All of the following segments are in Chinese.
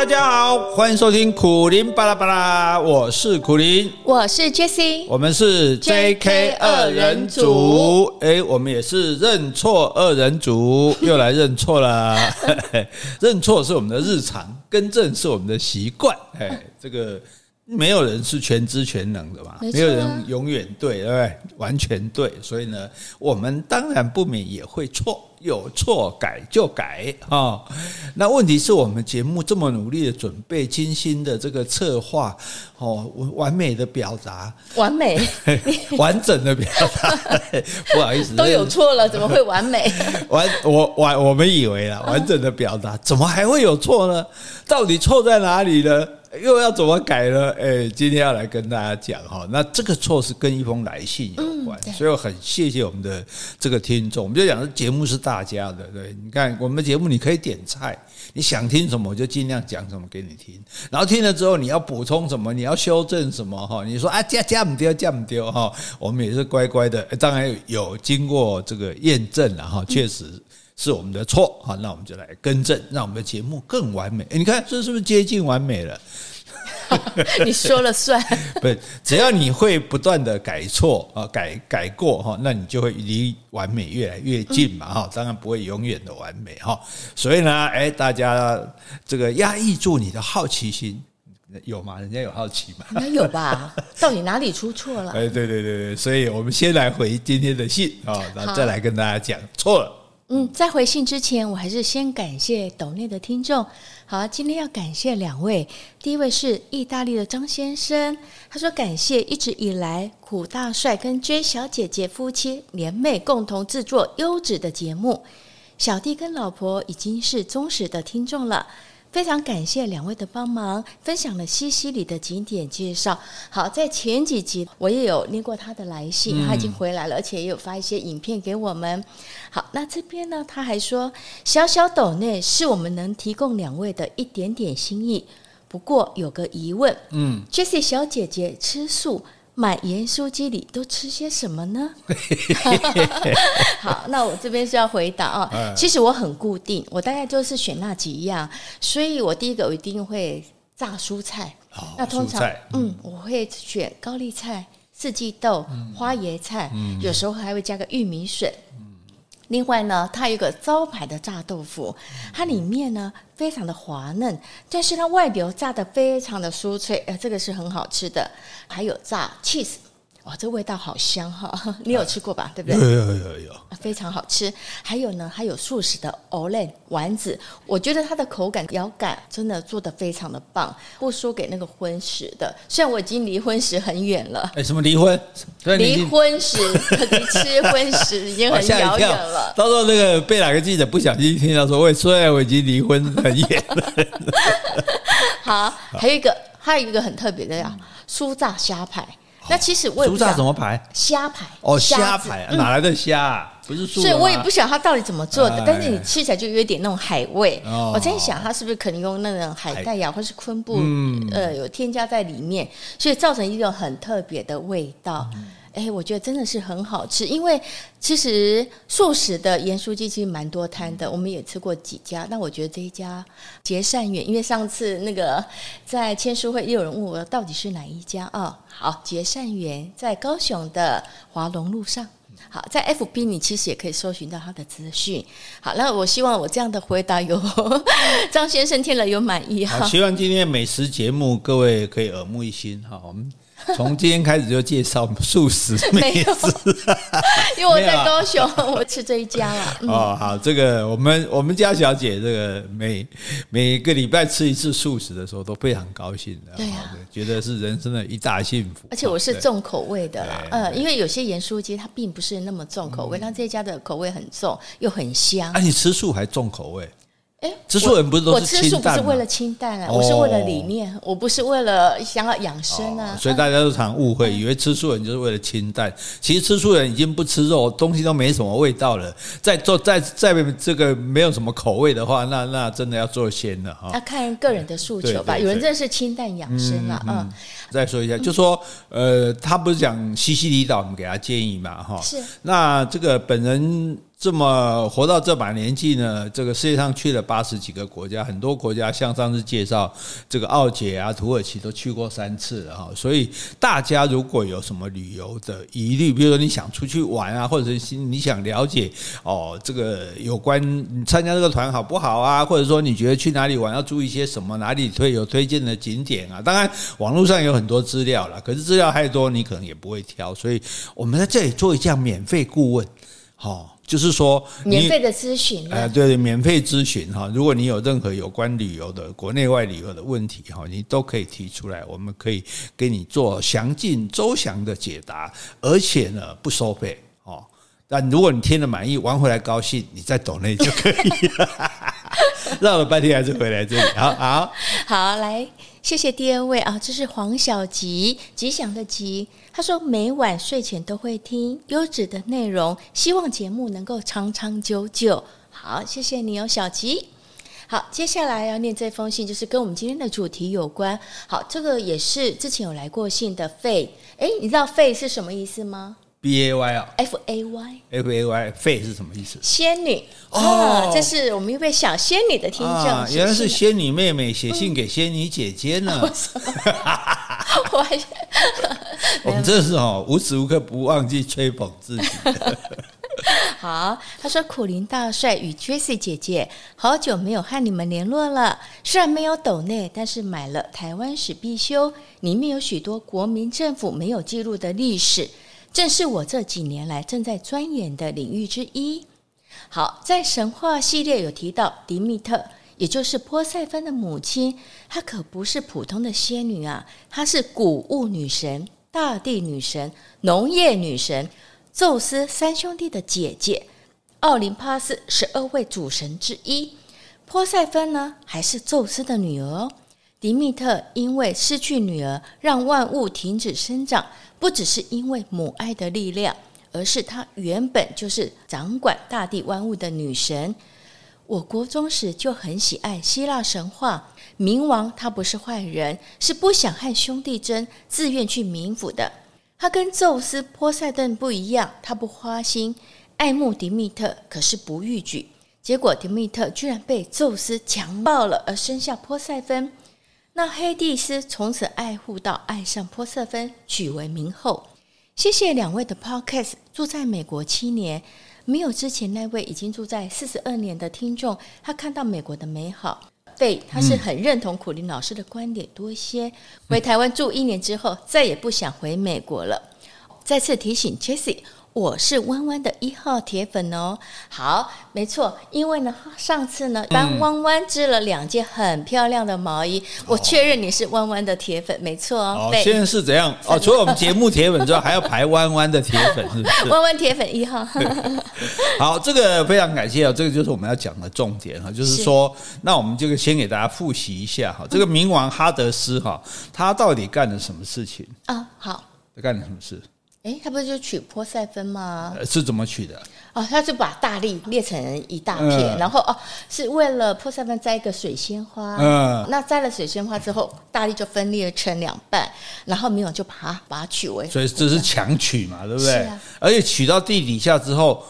大家好，欢迎收听苦林巴拉巴拉，我是苦林，我是 Jessie，我们是 JK 二人组，哎，我们也是认错二人组，又来认错了，认错是我们的日常，更正是我们的习惯，哎，这个。没有人是全知全能的嘛，没有人永远对，对不对？完全对，所以呢，我们当然不免也会错，有错改就改啊。那问题是我们节目这么努力的准备，精心的这个策划，哦，完美的表达，完美，完整的表达，不好意思，都有错了，怎么会完美？完，我完，我们以为啊，完整的表达，怎么还会有错呢？到底错在哪里呢？又要怎么改呢？哎，今天要来跟大家讲哈，那这个错是跟一封来信有关，嗯、所以我很谢谢我们的这个听众。我们就讲，这节目是大家的，对，你看我们节目，你可以点菜，你想听什么我就尽量讲什么给你听，然后听了之后你要补充什么，你要修正什么哈，你说啊加加不丢加不丢哈，我们也是乖乖的，当然有经过这个验证了哈，确实。是我们的错，好，那我们就来更正，让我们的节目更完美。你看，这是不是接近完美了？你说了算。不是，只要你会不断的改错啊，改改过哈，那你就会离完美越来越近嘛哈。当然不会永远的完美哈。所以呢，哎，大家这个压抑住你的好奇心，有吗？人家有好奇吗？应该有吧？到底哪里出错了？哎，对对对对，所以我们先来回今天的信啊，然后再来跟大家讲错了。嗯，在回信之前，我还是先感谢岛内的听众。好，今天要感谢两位，第一位是意大利的张先生，他说感谢一直以来苦大帅跟 J 小姐姐夫妻联袂共同制作优质的节目，小弟跟老婆已经是忠实的听众了。非常感谢两位的帮忙，分享了西西里的景点介绍。好，在前几集我也有念过他的来信，他已经回来了，而且也有发一些影片给我们。好，那这边呢，他还说小小斗内是我们能提供两位的一点点心意。不过有个疑问，嗯，Jessie 小姐姐吃素。买盐酥鸡里都吃些什么呢？好，那我这边是要回答啊、哦。其实我很固定，我大概就是选那几样，所以我第一个我一定会炸蔬菜。哦、那通常嗯，嗯，我会选高丽菜、四季豆、嗯、花椰菜、嗯，有时候还会加个玉米笋。另外呢，它有个招牌的炸豆腐，它里面呢非常的滑嫩，但是它外表炸的非常的酥脆，呃，这个是很好吃的。还有炸 cheese。哇，这味道好香哈！你有吃过吧？对不对？有有有有，非常好吃。还有呢，还有素食的 Olay 丸子，我觉得它的口感、咬感真的做的非常的棒，不输给那个荤食的。虽然我已经离婚食很远了。哎，什么离婚？离婚食，离吃荤食已经很遥远了。到时候那个被哪个记者不小心听到说，喂，虽然我已经离婚很远了。好，还有一个，还有一个很特别的呀，酥炸虾排。那其实我也不知道怎么排？虾排哦，虾排哪来的虾？啊？不是素，所以我也不晓得它到底怎么做的。但是你吃起来就有点那种海味。我在想，它是不是可能用那种海带呀，或是昆布，呃，有添加在里面，所以造成一种很特别的味道。哎，我觉得真的是很好吃，因为其实素食的盐酥鸡其实蛮多摊的，我们也吃过几家。那我觉得这一家结善缘，因为上次那个在签书会也有人问我到底是哪一家啊？哦，好，结善缘在高雄的华龙路上。好，在 FB 你其实也可以搜寻到他的资讯。好，那我希望我这样的回答有 张先生听了有满意哈。希望今天美食节目各位可以耳目一新哈。我们。从今天开始就介绍素食美食，因为我在高雄，我吃这一家了。哦，好，这个我们我们家小姐这个每每个礼拜吃一次素食的时候都非常高兴的，对呀，觉得是人生的一大幸福。而且我是重口味的啦，嗯，因为有些盐酥鸡它并不是那么重口味，但这家的口味很重又很香。啊，你吃素还重口味？哎，吃素人不是都是清淡？我吃素不是为了清淡啊，我是为了理念，我不是为了想要养生啊。所以大家都常误会，以为吃素人就是为了清淡。其实吃素人已经不吃肉，东西都没什么味道了。再做再再这个没有什么口味的话，那那真的要做鲜了哈。要看个人的诉求吧，有人真的是清淡养生啊。嗯，再说一下，就说呃，他不是讲西西里岛，我们给他建议嘛哈。是。那这个本人。这么活到这把年纪呢，这个世界上去了八十几个国家，很多国家像上次介绍这个奥姐啊、土耳其都去过三次了哈。所以大家如果有什么旅游的疑虑，比如说你想出去玩啊，或者是你想了解哦，这个有关你参加这个团好不好啊，或者说你觉得去哪里玩要注意些什么，哪里推有推荐的景点啊？当然网络上有很多资料了，可是资料太多，你可能也不会挑。所以我们在这里做一项免费顾问，好。就是说，免费的咨询，哎，对对，免费咨询哈。如果你有任何有关旅游的国内外旅游的问题哈，你都可以提出来，我们可以给你做详尽周详的解答，而且呢不收费哦。但如果你听了满意，玩回来高兴，你再抖内就可以了。绕了半天还是回来这里，好 好好，来，谢谢第二位啊，这是黄小吉，吉祥的吉。他说：“每晚睡前都会听优质的内容，希望节目能够长长久久。”好，谢谢你哦，小吉。好，接下来要念这封信，就是跟我们今天的主题有关。好，这个也是之前有来过信的费。诶，你知道费是什么意思吗？B A Y 啊，F A Y，F A Y，费是什么意思？仙女哦，这是我们一位小仙女的听众，啊，原来是仙女妹妹写信给仙女姐姐呢。嗯我还我们这是哦，无时无刻不忘记吹捧自己。好，他说：“苦林大帅与 Jessie 姐姐，好久没有和你们联络了。虽然没有抖内，但是买了《台湾史必修》，里面有许多国民政府没有记录的历史，正是我这几年来正在钻研的领域之一。好，在神话系列有提到迪密特。”也就是波塞芬的母亲，她可不是普通的仙女啊，她是谷物女神、大地女神、农业女神，宙斯三兄弟的姐姐，奥林帕斯十二位主神之一。波塞芬呢，还是宙斯的女儿。迪密特因为失去女儿，让万物停止生长，不只是因为母爱的力量，而是她原本就是掌管大地万物的女神。我国中时就很喜爱希腊神话，冥王他不是坏人，是不想和兄弟争，自愿去冥府的。他跟宙斯、波塞顿不一样，他不花心，爱慕迪密特，可是不逾矩。结果迪密特居然被宙斯强暴了，而生下波塞芬。那黑蒂斯从此爱护到爱上波瑟芬，取为名后。谢谢两位的 Podcast，住在美国七年。没有之前那位已经住在四十二年的听众，他看到美国的美好，对，他是很认同苦林老师的观点多些。回台湾住一年之后，再也不想回美国了。再次提醒 Jessie。我是弯弯的一号铁粉哦，好，没错，因为呢，上次呢帮弯弯织了两件很漂亮的毛衣，嗯、我确认你是弯弯的铁粉，没错哦。现在是怎样？哦，除了我们节目铁粉之外，还要排弯弯的铁粉，是不是？弯弯铁粉一号。好，这个非常感谢啊，这个就是我们要讲的重点哈，就是说，是那我们这个先给大家复习一下哈，这个冥王哈德斯哈，他到底干了什么事情啊？好，他干了什么事？哎，他不是就取波塞芬吗？是怎么取的？哦，他就把大力裂成一大片，嗯、然后哦，是为了波塞芬摘一个水仙花。嗯，那摘了水仙花之后，大力就分裂成两半，然后没有就把它把它取为。所以这是强取嘛，对不对？啊、而且取到地底下之后，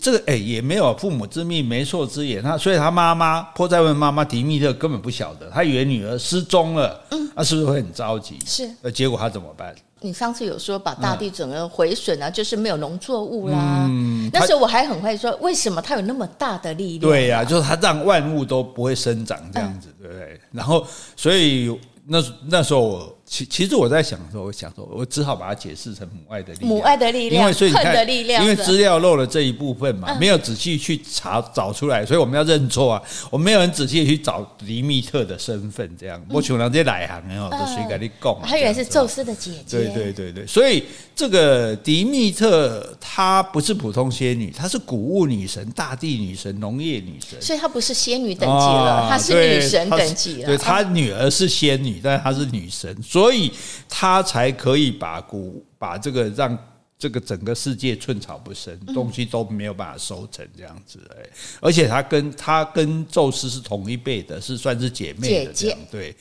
这个哎也没有父母之命，媒妁之言。他所以他妈妈波塞芬妈妈迪密特根本不晓得，他以为女儿失踪了。嗯，那是不是会很着急？是。那结果他怎么办？你上次有说把大地整个毁损啊，嗯、就是没有农作物啦。嗯，那时候我还很会说，为什么它有那么大的力量？对呀、啊，就是它让万物都不会生长这样子，嗯、对不对？然后，所以那那时候我。其其实我在想的时候，我想说，我只好把它解释成母爱的力量。母爱的力量，因为所以你看，的力量，因为资料漏了这一部分嘛，嗯、没有仔细去查找出来，所以我们要认错啊。我们没有很仔细的去找迪密特的身份，这样。我求人家来行哦，都谁跟你讲？他原来是宙斯的姐姐。对对对对，所以这个迪密特她不是普通仙女，她是谷物女神、大地女神、农业女神。所以她不是仙女等级了，她、哦、是女神等级了。对，她女儿是仙女，但是她是女神。所以他才可以把股把这个让这个整个世界寸草不生，东西都没有办法收成这样子哎，而且他跟他跟宙斯是同一辈的，是算是姐妹的这样对。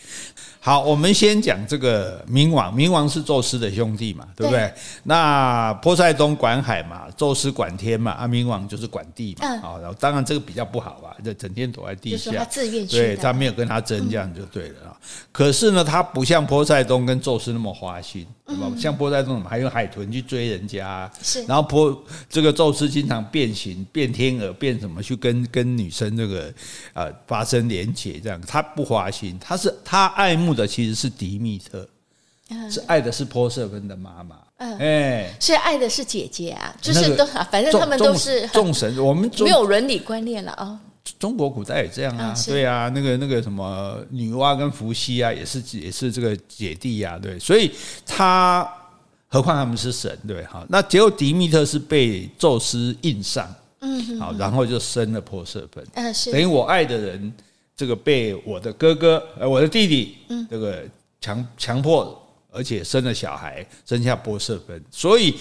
好，我们先讲这个冥王，冥王是宙斯的兄弟嘛，对不对？对，那波塞冬管海嘛，宙斯管天嘛，啊，冥王就是管地嘛。好，然后当然这个比较不好吧，就整天躲在地下，他自愿去，对，他没有跟他争，这样就对了啊。嗯、可是呢，他不像波塞冬跟宙斯那么花心。嗯、像波塞冬还用海豚去追人家，是，然后波这个宙斯经常变形、变天鹅、变什么去跟跟女生这个呃发生连结，这样。他不花心，他是他爱慕的其实是迪密特，嗯、是爱的是波瑟芬的妈妈，嗯，哎，是爱的是姐姐啊，就是都反正他们都是众神，我们没有伦理观念了啊。中国古代也这样啊，对啊，那个那个什么女娲跟伏羲啊，也是也是这个姐弟呀，对，所以他何况他们是神，对好。那结果迪密特是被宙斯印上，嗯，好，然后就生了波色芬，嗯，是。等于我爱的人，这个被我的哥哥呃我的弟弟，嗯，这个强强迫，而且生了小孩，生下波色芬，所以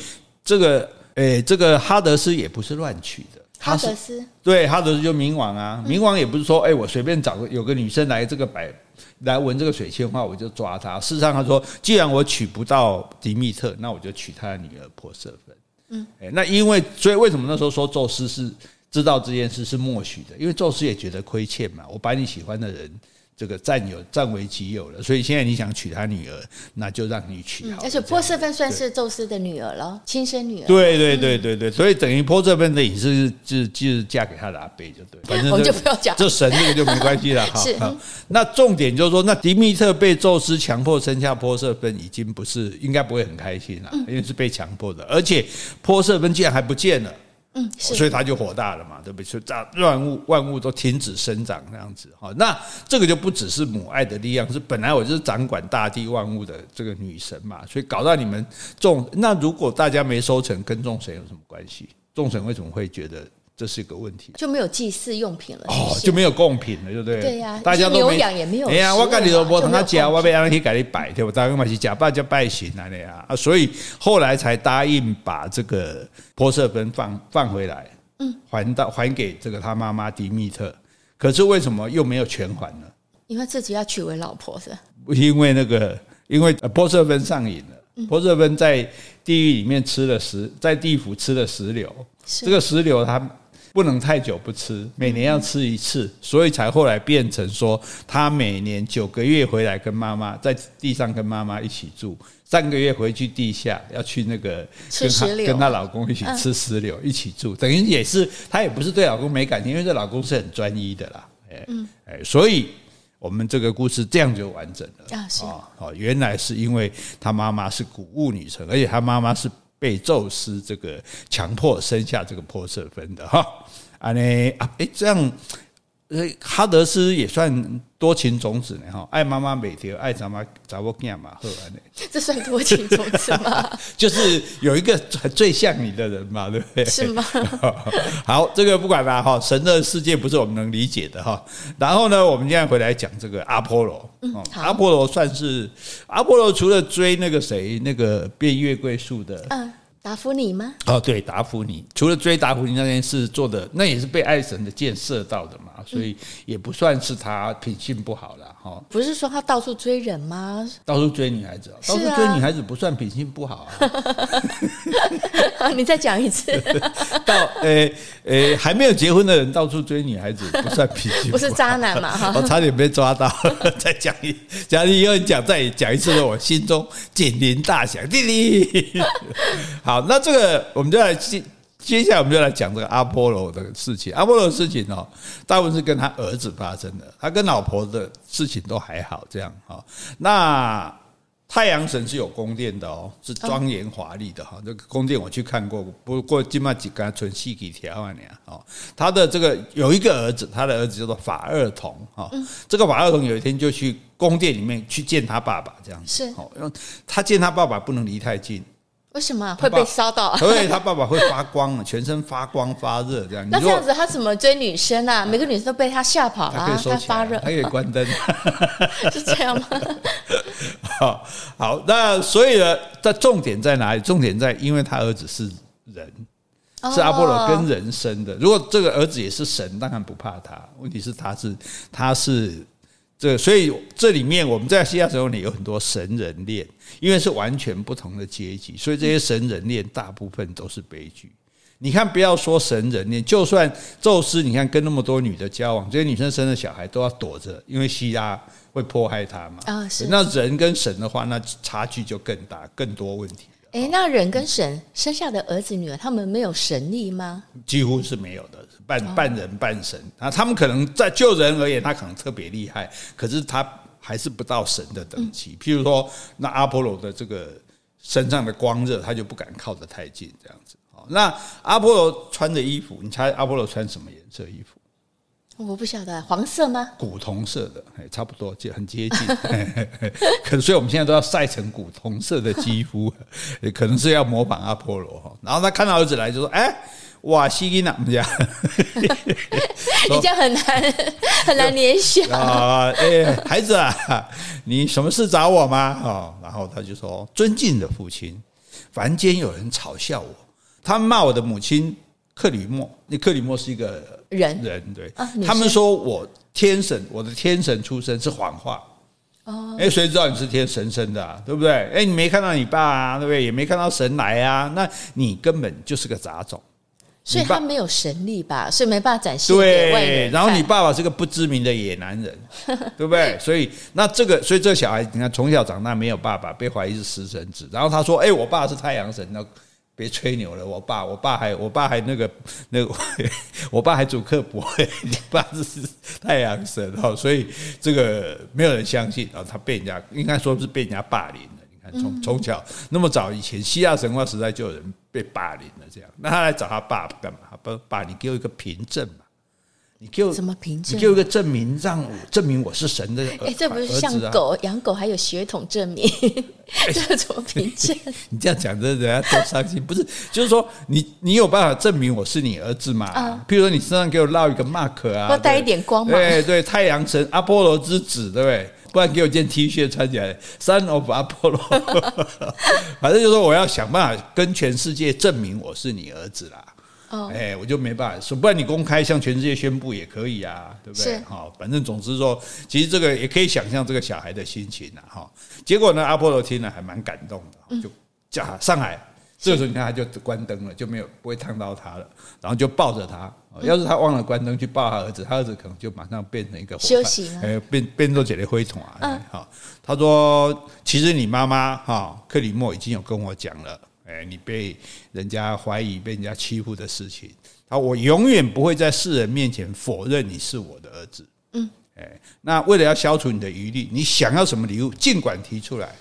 这个诶，这个哈德斯也不是乱取的。哈德斯对哈德斯就冥王啊，冥王也不是说哎，我随便找个有个女生来这个摆来闻这个水仙花，我就抓她。事实上他说，既然我娶不到迪密特，那我就娶他的女儿珀瑟芬。嗯，哎，那因为所以为什么那时候说宙斯是知道这件事是默许的？因为宙斯也觉得亏欠嘛，我把你喜欢的人。这个占有占为己有了，所以现在你想娶他女儿，那就让你娶好。而且波色芬算是宙斯的女儿了，亲生女儿。对对对对对，所以等于波色芬的也是就就是嫁给他的阿贝就对。反正我们就不要讲，这神这个就没关系了 哈。是。那重点就是说，那迪密特被宙斯强迫生下波色芬，已经不是应该不会很开心了，因为是被强迫的，而且波色芬竟然还不见了。嗯，所以他就火大了嘛，对不对？所以这万物万物都停止生长那样子哈。那这个就不只是母爱的力量，是本来我就是掌管大地万物的这个女神嘛，所以搞到你们众。那如果大家没收成，跟众神有什么关系？众神为什么会觉得？这是一个问题，就没有祭祀用品了，哦，就没有贡品了，对不对？对呀，大家都牛羊也没有。哎呀，我跟你说，我同他讲，我被让他去给你摆，对不？大家嘛是假扮就拜神啊，那样啊，所以后来才答应把这个波色芬放放回来，嗯，还到还给这个他妈妈迪密特。可是为什么又没有全还呢？因为自己要娶为老婆是？因为那个，因为波色芬上瘾了，波色芬在地狱里面吃了石，在地府吃了石榴，这个石榴它。不能太久不吃，每年要吃一次，所以才后来变成说，他每年九个月回来跟妈妈在地上跟妈妈一起住，三个月回去地下要去那个跟她跟她老公一起吃石榴，一起住，等于也是她也不是对老公没感情，因为这老公是很专一的啦，哎哎，所以我们这个故事这样就完整了啊，哦，原来是因为她妈妈是谷物女神，而且她妈妈是。被宙斯这个强迫生下这个波色芬的哈，啊呢啊哎这样，呃哈德斯也算多情种子呢哈，爱妈妈每条爱咱妈咱我干嘛好安呢？这算多情种子吗？就是有一个最像你的人嘛，对不对？是吗？好，这个不管了哈，神的世界不是我们能理解的哈。然后呢，我们现在回来讲这个阿波罗，嗯，阿波罗算是阿波罗除了追那个谁那个变月桂树的，嗯。达芙妮吗？哦，对，达芙妮，除了追达芙妮那件事做的，那也是被爱神的箭射到的嘛，所以也不算是他品性不好了哈。不是说他到处追人吗？到处追女孩子，到处追女孩子不算品性不好啊。你再讲一次。到诶诶，还没有结婚的人到处追女孩子不算品性不是渣男嘛哈？我差点被抓到，再讲一，讲你以后讲再讲一次，我心中警铃大响，弟弟。好。那这个我们就来接接下来我们就来讲这个阿波罗的事情。阿波罗的事情哦，大部分是跟他儿子发生的，他跟老婆的事情都还好这样哈。那太阳神是有宫殿的哦，是庄严华丽的哈。这个宫殿我去看过，不过今嘛几个纯细几条啊你哦。他的这个有一个儿子，他的儿子叫做法二童哈。这个法二童有一天就去宫殿里面去见他爸爸这样子，是哦，因为他见他爸爸不能离太近。为什么会被烧到？所以他爸爸会发光，全身发光发热这样。那这样子他怎么追女生啊？每个女生都被他吓跑了，他可以收，他发热，他可以关灯，是这样吗？好，好，那所以呢，这重点在哪里？重点在，因为他儿子是人，是阿波罗跟人生的。如果这个儿子也是神，当然不怕他。问题是他是他是。这所以这里面我们在希腊神话里有很多神人恋，因为是完全不同的阶级，所以这些神人恋大部分都是悲剧。你看，不要说神人恋，就算宙斯，你看跟那么多女的交往，这些女生生的小孩都要躲着，因为希拉会迫害他嘛。啊，是。那人跟神的话，那差距就更大，更多问题。哎，那人跟神生下的儿子女儿，他们没有神力吗？几乎是没有的，半半人半神。啊，他们可能在就人而言，他可能特别厉害，可是他还是不到神的等级。譬如说，那阿波罗的这个身上的光热，他就不敢靠得太近，这样子。那阿波罗穿的衣服，你猜阿波罗穿什么颜色衣服？我不晓得，黄色吗？古铜色的，差不多，就很接近。可是，所以我们现在都要晒成古铜色的肌肤，可能是要模仿阿波罗哈。然后他看到儿子来，就说：“哎，哇，西吉娜，这样，你这样很难很难联想 啊。哎，孩子啊，你什么事找我吗？哦，然后他就说：尊敬的父亲，凡间有人嘲笑我，他们骂我的母亲。”克里莫，那克里莫是一个人，人对，他们说我天神，我的天神出身是谎话。哦，哎，谁知道你是天神生的，对不对？哎，你没看到你爸啊，对不对？也没看到神来啊，那你根本就是个杂种。所以他没有神力吧？所以没办法展现给外人。对，然后你爸爸是个不知名的野男人，对不对？所以那这个，所以这个小孩，你看从小长大没有爸爸，被怀疑是食神子。然后他说：“哎，我爸是太阳神。”那别吹牛了，我爸，我爸还，我爸还那个那个，我爸还主刻薄，你爸是太阳神哦，所以这个没有人相信啊，他被人家应该说是被人家霸凌了。你看从从小那么早以前，希腊神话时代就有人被霸凌了，这样，那他来找他爸干嘛？爸爸，你给我一个凭证嘛。你给我什么凭证？你给我一个证明，让我证明我是神的儿子。哎，这不是像狗养狗还有血统证明？这怎么凭证？你这样讲，这人家多伤心。不是，就是说你你有办法证明我是你儿子嘛？啊，譬如说你身上给我烙一个 mark 啊，要带一点光芒。对对，太阳神阿波罗之子，对不对？不然给我件 T 恤穿起来，Son of 阿波罗。反正就是说，我要想办法跟全世界证明我是你儿子啦。哎，我就没办法说，不然你公开向全世界宣布也可以啊，对不对？好，反正总之说，其实这个也可以想象这个小孩的心情啊。哈，结果呢，阿波罗听了还蛮感动的，就叫他上海。这个时候你看他就关灯了，就没有不会烫到他了，然后就抱着他。要是他忘了关灯去抱他儿子，他儿子可能就马上变成一个休息了，哎，变变做姐姐灰桶啊。好，他说，其实你妈妈哈克里莫已经有跟我讲了。哎，你被人家怀疑、被人家欺负的事情，他，我永远不会在世人面前否认你是我的儿子。嗯，哎，那为了要消除你的疑虑，你想要什么礼物，尽管提出来。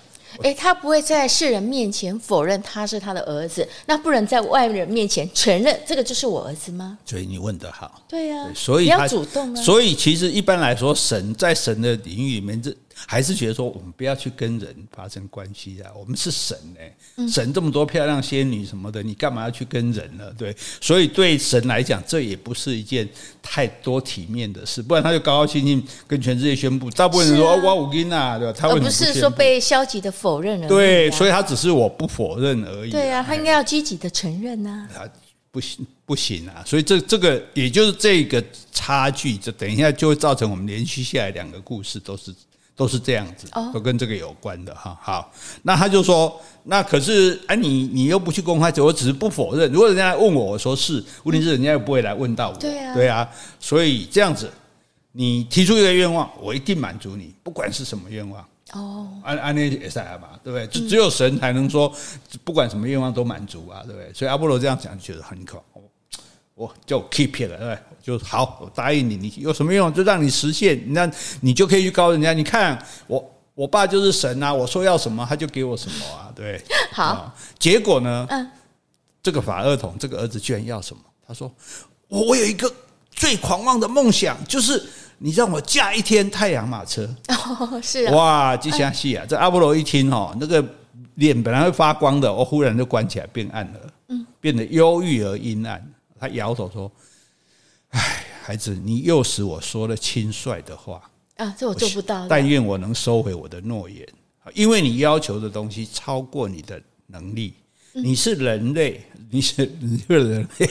哎，他不会在世人面前否认他是他的儿子，那不能在外人面前承认这个就是我儿子吗？所以你问得好。对呀，所以他要主动啊。所以其实一般来说，神在神的领域里面这。还是觉得说，我们不要去跟人发生关系啊！我们是神哎，神这么多漂亮仙女什么的，你干嘛要去跟人呢？对，所以对神来讲，这也不是一件太多体面的事。不然他就高高兴兴跟全世界宣布，大部分人说我五斤啊，对吧？他不不是说被消极的否认了？对，所以他只是我不否认而已。对啊，他应该要积极的承认呐。啊，不行不行啊！所以这这个也就是这个差距，这等一下就会造成我们连续下来两个故事都是。都是这样子，都跟这个有关的哈。好，那他就说，那可是哎，你你又不去公开，我只是不否认。如果人家来问我，我说是，问题是人家又不会来问到我。对啊，对啊。所以这样子，你提出一个愿望，我一定满足你，不管是什么愿望。哦，安安内也是啊嘛，对不对？只只有神才能说，不管什么愿望都满足啊，对不对？所以阿波罗这样讲，觉得很可。我就 keep it 了，对？就好，我答应你，你有什么用就让你实现，那你就可以去告人家。你看我，我爸就是神啊，我说要什么他就给我什么啊，对。好，结果呢？嗯，这个法厄同这个儿子居然要什么？他说：“我我有一个最狂妄的梦想，就是你让我驾一天太阳马车。”哦，是啊。哇，这下戏啊！这阿波罗一听哦，那个脸本来会发光的，我忽然就关起来变暗了，嗯，变得忧郁而阴暗。他摇头说：“哎，孩子，你又使我说了轻率的话啊，这我做不到。但愿我能收回我的诺言，因为你要求的东西超过你的能力。你是人类。”你是你是人类，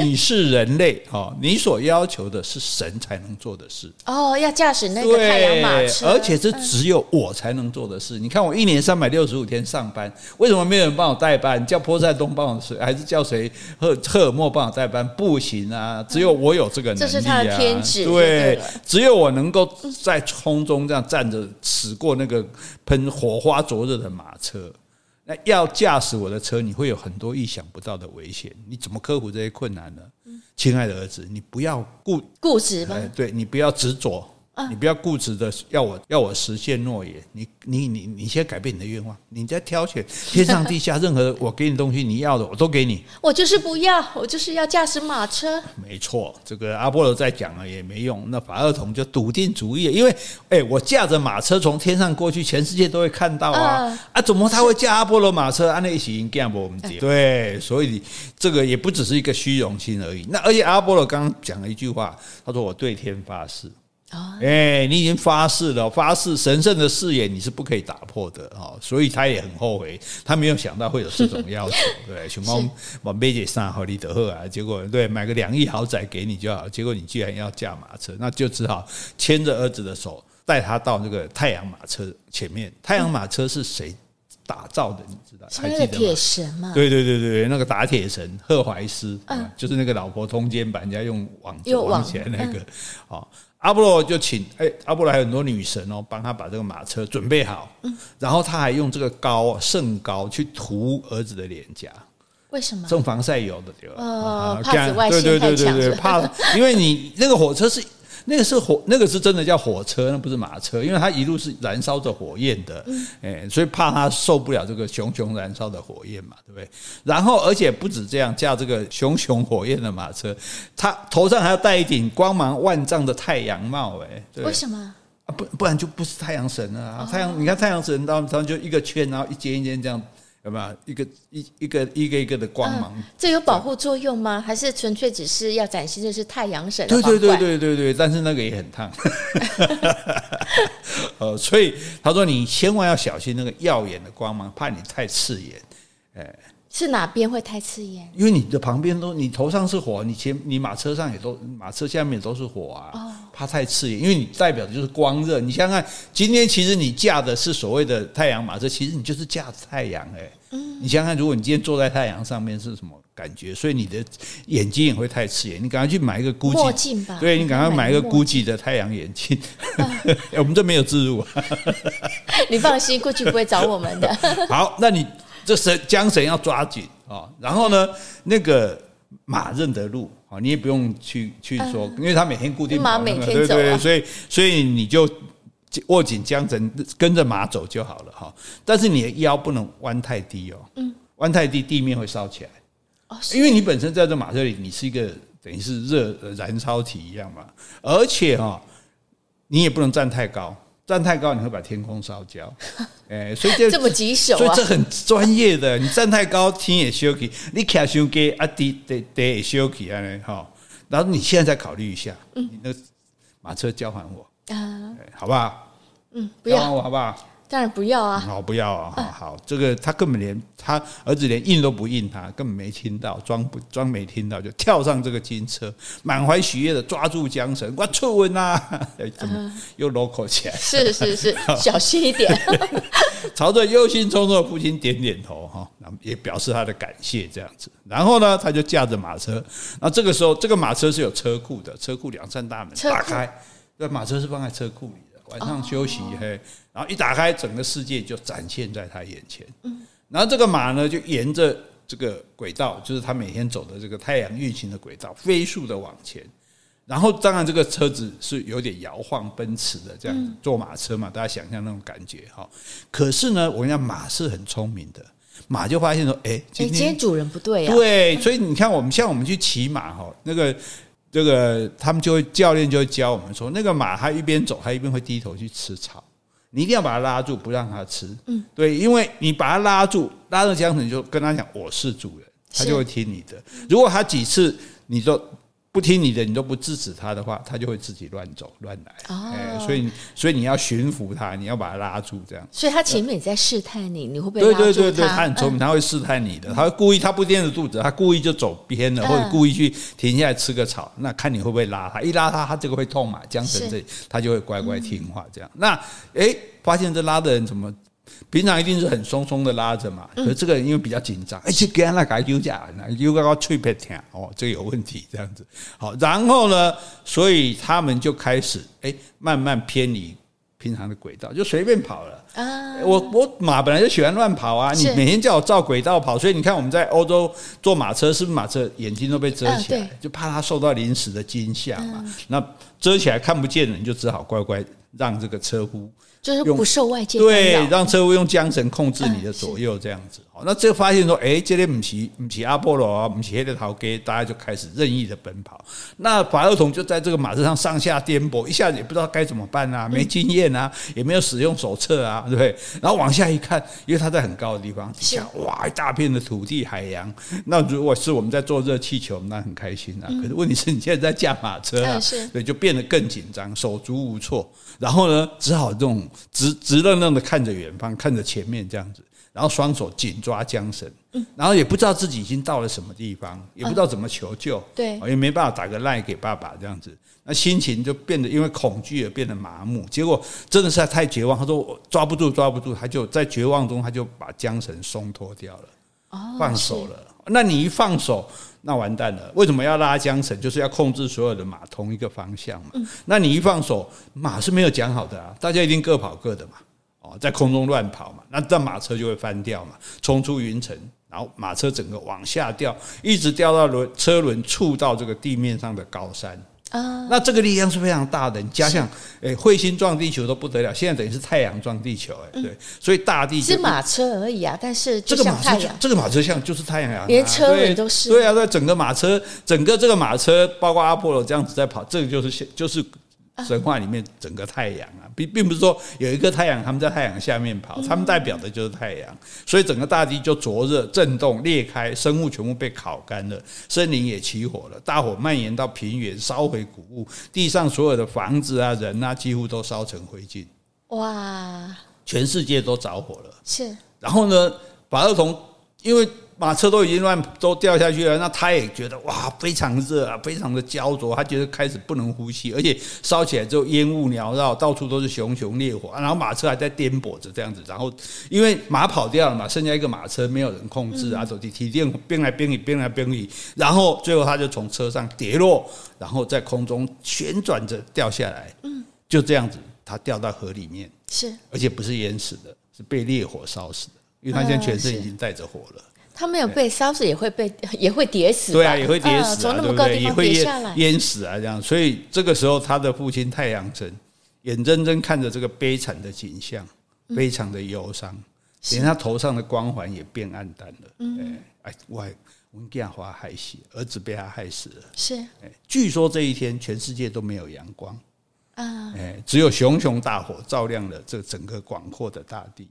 你是 人类哦。你所要求的是神才能做的事哦，要驾驶那个太阳马车，而且这只有我才能做的事。你看，我一年三百六十五天上班，为什么没有人帮我代班？叫波塞冬帮我谁，还是叫谁赫赫尔墨帮我代班？不行啊，只有我有这个能力啊。这是他的天职，对，只有我能够在空中这样站着，驶过那个喷火花灼热的马车。那要驾驶我的车，你会有很多意想不到的危险。你怎么克服这些困难呢？亲爱的儿子，你不要固固执吧，对，你不要执着。你不要固执的要我要我实现诺言，你你你你先改变你的愿望，你再挑选天上地下任何我给你东西，你要的我都给你。我就是不要，我就是要驾驶马车。没错，这个阿波罗再讲了也没用，那法厄同就笃定主意，因为哎，我驾着马车从天上过去，全世界都会看到啊啊！怎么他会驾阿波罗马车？安那一起应该不我们讲对，所以这个也不只是一个虚荣心而已。那而且阿波罗刚刚讲了一句话，他说：“我对天发誓。”哎，你已经发誓了，发誓神圣的誓言你是不可以打破的哦，所以他也很后悔，他没有想到会有这种要求，对，熊猫我买姐上好利德赫啊，结果对买个两亿豪宅给你就好，结果你居然要驾马车，那就只好牵着儿子的手带他到那个太阳马车前面。太阳马车是谁打造的？你知道？还记得吗？铁神嘛？对对对对，那个打铁神赫怀斯，嗯，就是那个老婆通奸把人家用网网起来那个，哦。阿波罗就请哎，阿波罗还有很多女神哦，帮他把这个马车准备好，然后他还用这个膏圣膏去涂儿子的脸颊，为什么？种防晒油的对吧？哦，怕紫外线太强，怕，因为你那个火车是。那个是火，那个是真的叫火车，那不是马车，因为它一路是燃烧着火焰的，哎，所以怕它受不了这个熊熊燃烧的火焰嘛，对不对？然后而且不止这样，驾这个熊熊火焰的马车，它头上还要戴一顶光芒万丈的太阳帽，哎，为什么？啊，不不然就不是太阳神了啊！太阳，你看太阳神，他们就一个圈，然后一间一间这样。有没有一个一一个一个一个的光芒？啊、这有保护作用吗？还是纯粹只是要展现的是太阳神？对对对对对对，但是那个也很烫。呃，所以他说你千万要小心那个耀眼的光芒，怕你太刺眼。哎，是哪边会太刺眼？因为你的旁边都，你头上是火，你前你马车上也都，马车下面也都是火啊。哦怕太刺眼，因为你代表的就是光热。你想想看，今天其实你驾的是所谓的太阳马车，其实你就是驾太阳哎。嗯，你想想看，如果你今天坐在太阳上面是什么感觉？所以你的眼睛也会太刺眼。你赶快去买一个 GUCCI 墨镜吧。对，你赶快买一个 GUCCI 的太阳眼镜。我们这没有置入。你放心，GUCCI 不会找我们的。好，那你这神缰绳要抓紧啊。然后呢，那个马认得路。啊，你也不用去去说，因为他每天固定马每天走，对对，所以所以你就握紧缰绳，跟着马走就好了哈。但是你的腰不能弯太低哦，嗯，弯太低地面会烧起来哦，因为你本身在这马车里，你是一个等于是热燃烧体一样嘛，而且哈，你也不能站太高。站太高，你会把天空烧焦，哎，所以这这么棘手啊，所以这很专业的。你站太高，天也烧起；你卡修给啊，地地地也休息啊，哈。然后你现在再考虑一下，你那马车交还我啊，好不好？嗯，不要还我好不好？当然不要啊！好，不要啊！好好，这个他根本连他儿子连应都不应他，根本没听到，装不装没听到，就跳上这个金车，满怀喜悦的抓住缰绳，我出文呐！怎么又 local 起来？是是是，小心一点。朝着忧心忡忡的父亲点点头，哈，那也表示他的感谢，这样子。然后呢，他就驾着马车。那这个时候，这个马车是有车库的，车库两扇大门打开，那马车是放在车库里。晚上休息嘿，然后一打开，整个世界就展现在他眼前。嗯然后这个马呢，就沿着这个轨道，就是他每天走的这个太阳运行的轨道，飞速的往前。然后当然这个车子是有点摇晃奔驰的，这样子坐马车嘛，大家想象那种感觉哈。可是呢，我跟你讲，马是很聪明的，马就发现说，哎，今天主人不对啊。对，所以你看，我们像我们去骑马哈，那个。这个他们就会教练就会教我们说，那个马它一边走，它一边会低头去吃草。你一定要把它拉住，不让它吃。嗯，对，因为你把它拉住，拉着缰绳，你就跟他讲我是主人，他就会听你的。如果他几次你都。不听你的，你都不制止他的话，他就会自己乱走乱来。哦、欸，所以所以你要驯服他，你要把他拉住，这样。所以他前面也在试探你，你会不会？对对对对，他很聪明，他会试探你的，他会故意，他不垫着肚子，他故意就走偏了，或者故意去停下来吃个草，那看你会不会拉他，一拉他，他这个会痛嘛，缰绳这里，他就会乖乖听话这样。那哎、欸，发现这拉的人怎么？平常一定是很松松的拉着嘛，可是这个人因为比较紧张，而且给他那个丢架，又刚刚脆皮疼哦，这个有问题，这样子好，然后呢，所以他们就开始哎，慢慢偏离平常的轨道，就随便跑了啊。我我马本来就喜欢乱跑啊，你每天叫我照轨道跑，所以你看我们在欧洲坐马车，是不是马车眼睛都被遮起来，就怕它受到临时的惊吓嘛？那遮起来看不见了，你就只好乖乖让这个车夫。就是不受外界对，让车夫用缰绳控制你的左右，这样子。好，那这个发现说，哎，这里不是不是阿波罗啊，不是黑的陶给，大家就开始任意的奔跑。那法厄同就在这个马车上上下颠簸，一下子也不知道该怎么办啊，没经验啊，也没有使用手册啊，对不对？然后往下一看，因为他在很高的地方底下，哇，一大片的土地海洋。那如果是我们在坐热气球，那很开心啊。可是问题是你现在在驾马车啊，对，就变得更紧张，手足无措。然后呢，只好这种直直愣愣的看着远方，看着前面这样子，然后双手紧抓缰绳，然后也不知道自己已经到了什么地方，也不知道怎么求救，对，也没办法打个赖给爸爸这样子，那心情就变得因为恐惧而变得麻木，结果真的是太绝望。他说我抓不住，抓不住，他就在绝望中，他就把缰绳松脱掉了，放手了。那你一放手。那完蛋了！为什么要拉缰绳？就是要控制所有的马同一个方向嘛。那你一放手，马是没有讲好的啊，大家一定各跑各的嘛。哦，在空中乱跑嘛，那这马车就会翻掉嘛，冲出云层，然后马车整个往下掉，一直掉到轮车轮触到这个地面上的高山。啊，那这个力量是非常大的。你加上，诶，彗星撞地球都不得了，现在等于是太阳撞地球，诶，对，所以大地是马车而已啊。但是这个马车，这个马车像就是太阳啊，连车轮都是。对啊，对，整个马车，整个这个马车，包括阿波罗这样子在跑，这个就是就是。神话里面整个太阳啊，并并不是说有一个太阳，他们在太阳下面跑，他们代表的就是太阳，所以整个大地就灼热、震动、裂开，生物全部被烤干了，森林也起火了，大火蔓延到平原，烧毁谷物，地上所有的房子啊、人啊，几乎都烧成灰烬。哇！全世界都着火了。是。然后呢，法厄同因为。马车都已经乱都掉下去了，那他也觉得哇，非常热啊，非常的焦灼，他觉得开始不能呼吸，而且烧起来之后烟雾缭绕，到处都是熊熊烈火，然后马车还在颠簸着这样子，然后因为马跑掉了嘛，剩下一个马车没有人控制啊，手提提电变来变去，变来变去，然后最后他就从车上跌落，然后在空中旋转着掉下来，嗯，就这样子，他掉到河里面，是，而且不是淹死的，是被烈火烧死的，因为他现在全身已经带着火了。他没有被烧死，也会被 也会跌死。对啊，也会跌死，从那么高的地方跌下来，淹死啊，这样。所以这个时候，他的父亲太阳神眼睁睁看着这个悲惨的景象，非常的忧伤，连他头上的光环也变暗淡了。嗯，哎，我我们家华害死，儿子被他害死了。是，哎，据说这一天全世界都没有阳光啊，哎，只有熊熊大火照亮了这整个广阔的大地。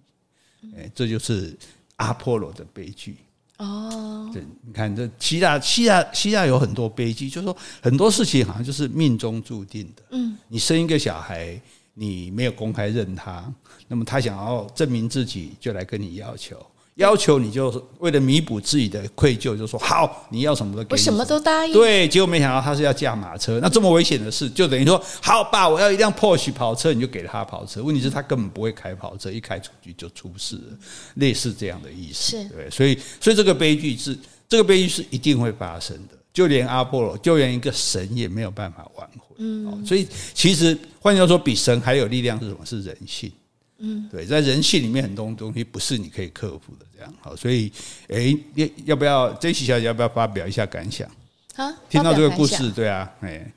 哎，这就是阿波罗的悲剧。哦，对，你看这希腊，希腊，希腊有很多悲剧，就是说很多事情好像就是命中注定的。嗯，你生一个小孩，你没有公开认他，那么他想要证明自己，就来跟你要求。要求你就为了弥补自己的愧疚，就说好，你要什么都给你，我什么都答应。对，结果没想到他是要驾马车，那这么危险的事，就等于说好爸，我要一辆 Porsche 跑车，你就给他跑车。问题是，他根本不会开跑车，一开出去就出事了，类似这样的意思。是，对，所以，所以这个悲剧是这个悲剧是一定会发生的，就连阿波罗，就连一个神也没有办法挽回。嗯，所以其实换句话说，比神还有力量是什么？是人性。嗯，对，在人性里面很多东西不是你可以克服的，这样好，所以，哎，要要不要这期小姐要不要发表一下感想？啊，听到这个故事，对啊，哎，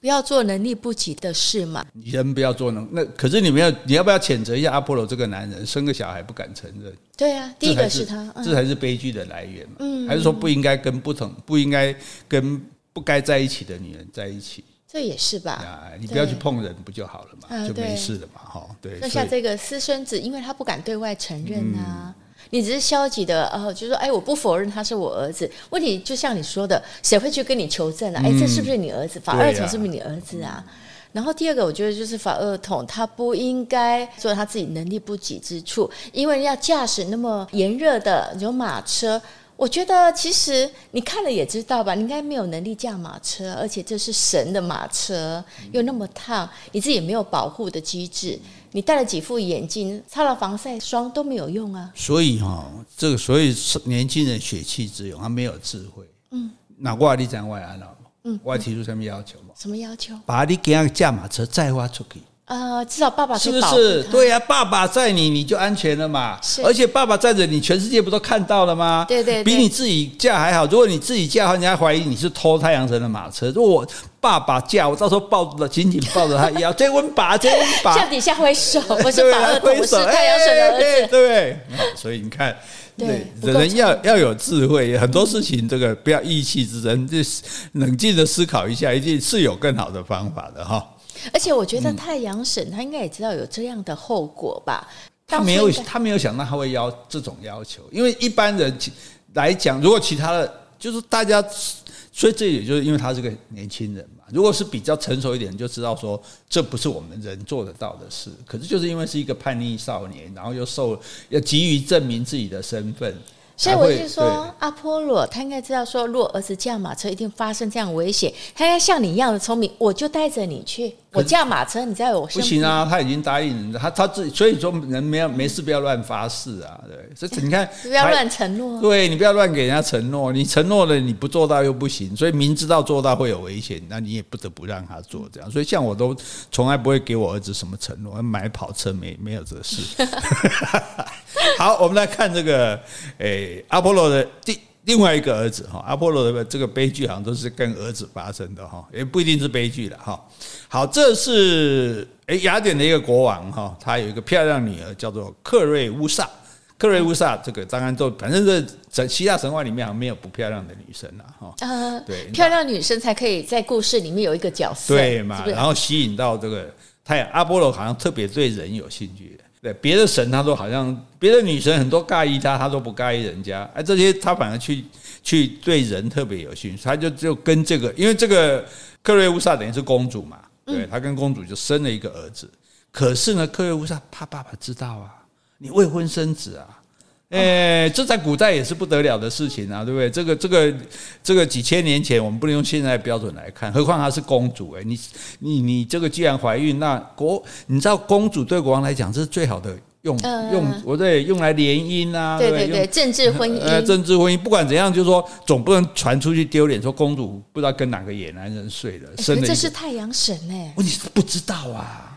不要做能力不及的事嘛。人不要做能，那可是你们要，你要不要谴责一下阿波罗这个男人生个小孩不敢承认？对啊，第一个是他，这才是悲剧的来源嘛。嗯，还是说不应该跟不同，不应该跟不该在一起的女人在一起？这也是吧？啊，你不要去碰人，不就好了嘛？对就没事了嘛，哈。对。那像这个私生子，因为他不敢对外承认啊，嗯、你只是消极的，呃，就说，哎，我不否认他是我儿子。问题就像你说的，谁会去跟你求证啊？哎，这是不是你儿子？法二统是不是你儿子啊？嗯、然后第二个，我觉得就是法二统他不应该做他自己能力不及之处，因为要驾驶那么炎热的有马车。我觉得其实你看了也知道吧，你应该没有能力驾马车，而且这是神的马车，又那么烫，你自己也没有保护的机制，你戴了几副眼镜，擦了防晒霜都没有用啊。所以哈，这个所以年轻人血气之勇，他没有智慧。嗯，那我你讲我安了，嗯，我提出什么要求吗？什么要求？把你给他驾马车再发出去。呃，至少爸爸是不是？对呀、啊，爸爸在你，你就安全了嘛。而且爸爸在着你，全世界不都看到了吗？对，对对，比你自己驾还好。如果你自己驾的话，人家怀疑你是偷太阳神的马车。如果我爸爸驾，我到时候抱着紧紧抱着他腰，这温把，这温把，向底下挥手，我是法二统，我是太阳神的儿子，对不对？所以你看，对，人要要有智慧，很多事情这个不要意气之争，就冷静的思考一下，一定是有更好的方法的哈。而且我觉得太阳神他应该也知道有这样的后果吧？他没有，他没有想到他会要这种要求，因为一般人来讲，如果其他的，就是大家，所以这也就是因为他是个年轻人嘛。如果是比较成熟一点，就知道说这不是我们人做得到的事。可是就是因为是一个叛逆少年，然后又受要急于证明自己的身份。所以我就说，阿波罗他应该知道说，如果儿子驾马车一定发生这样危险，他应该像你一样的聪明，我就带着你去。我驾马车，你在我身。不行啊，他已经答应人，他他自己，所以说人没有没事不要乱发誓啊，对。所以你看，不要乱承诺。对，你不要乱给人家承诺，你承诺了你不做到又不行，所以明知道做到会有危险，那你也不得不让他做这样。所以像我都从来不会给我儿子什么承诺，买跑车没没有这个事。好，我们来看这个，诶，阿波罗的第。另外一个儿子哈，阿波罗的这个悲剧好像都是跟儿子发生的哈，也不一定是悲剧了哈。好，这是诶雅典的一个国王哈，他有一个漂亮女儿叫做克瑞乌萨。克瑞乌萨这个当然都反正是在希腊神话里面好像没有不漂亮的女生了哈。呃，对，漂亮女生才可以在故事里面有一个角色，对嘛？然后吸引到这个太阳阿波罗，好像特别对人有兴趣。对别的神，他都好像别的女神很多尬意他，他都不尬意人家。哎，这些他反而去去对人特别有兴趣。他就就跟这个，因为这个克瑞乌萨等于是公主嘛，对，他跟公主就生了一个儿子。可是呢，克瑞乌萨怕爸爸知道啊，你未婚生子啊。诶、欸，这在古代也是不得了的事情啊，对不对？这个、这个、这个几千年前，我们不能用现在的标准来看，何况她是公主诶，你、你、你这个既然怀孕，那国，你知道公主对国王来讲，这是最好的用用，我对用来联姻啊，对对对，政治婚姻，呃，政治婚姻，不管怎样，就是说总不能传出去丢脸，说公主不知道跟哪个野男人睡了，生了，这是太阳神哎，问题是不知道啊。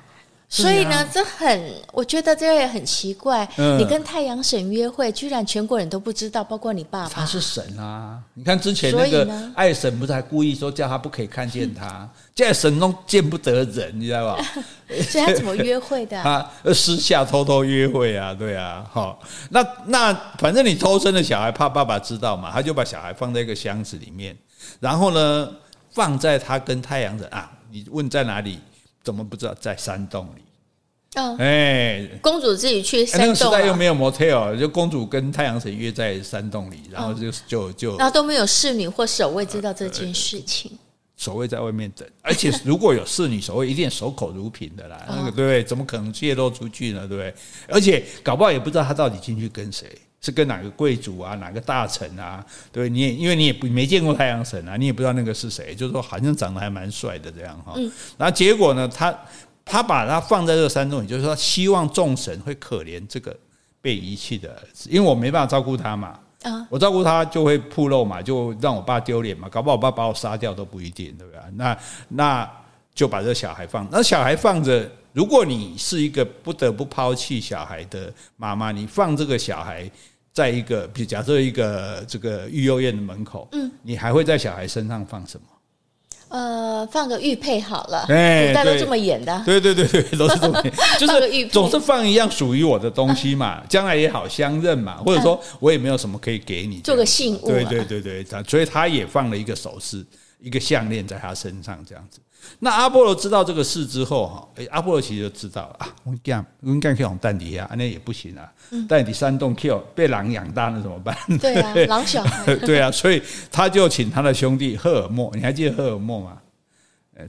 所以呢，这很，我觉得这也很奇怪。你跟太阳神约会，居然全国人都不知道，包括你爸爸。他是神啊！你看之前那个爱神不是还故意说叫他不可以看见他，现在神都见不得人，你知道吧？所以他怎么约会的？他 私下偷偷约会啊，对啊，好，那那反正你偷生的小孩怕爸爸知道嘛，他就把小孩放在一个箱子里面，然后呢，放在他跟太阳神啊，你问在哪里？怎么不知道在山洞里？嗯，哎，公主自己去山洞，那个时代又没有 motel，就公主跟太阳神约在山洞里，然后就就就，然后都没有侍女或守卫知道这件事情。守卫在外面等，而且如果有侍女守卫，一定守口如瓶的啦。那个对不对？怎么可能泄露出去呢？对不对？而且搞不好也不知道他到底进去跟谁，是跟哪个贵族啊，哪个大臣啊？对，你也因为你也不没见过太阳神啊，你也不知道那个是谁，就是说好像长得还蛮帅的这样哈。然后结果呢，他他把他放在这个山洞里，就是说希望众神会可怜这个被遗弃的儿子，因为我没办法照顾他嘛。啊我照顾他就会暴露嘛，就让我爸丢脸嘛，搞不好我爸把我杀掉都不一定，对不对？那那就把这个小孩放，那小孩放着。如果你是一个不得不抛弃小孩的妈妈，你放这个小孩在一个，比如假设一个这个育幼院的门口，嗯，你还会在小孩身上放什么？呃，放个玉佩好了，哎，大家都这么演的，对对对对，都是这么演，就是总是放一样属于我的东西嘛，将来也好相认嘛，或者说我也没有什么可以给你，做个信物，对对对对，所以他也放了一个首饰，一个项链在他身上这样子。那阿波罗知道这个事之后，哈，哎，阿波罗其实就知道了啊，我讲，我讲去往蛋底下，那也不行啊，蛋底山洞 Q 被狼养大，那怎么办？对啊，狼小孩。对啊，所以他就请他的兄弟赫尔墨，你还记得赫尔墨吗？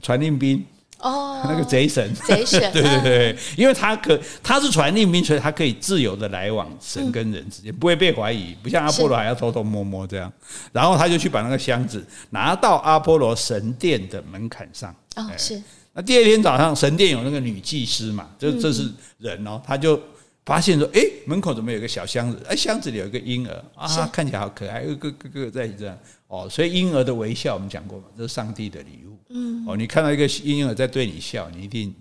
传令兵。哦，那个贼神，贼神，对对对，因为他可他是传令兵，所以他可以自由的来往神跟人之间，不会被怀疑，不像阿波罗还要偷偷摸摸这样。然后他就去把那个箱子拿到阿波罗神殿的门槛上。哦，是。那第二天早上，神殿有那个女祭司嘛，就这是人哦，他就发现说，哎，门口怎么有个小箱子？哎，箱子里有一个婴儿啊，看起来好可爱，个个个在这样。哦，所以婴儿的微笑我们讲过嘛，这是上帝的礼物。嗯，哦，你看到一个婴儿在对你笑，你一定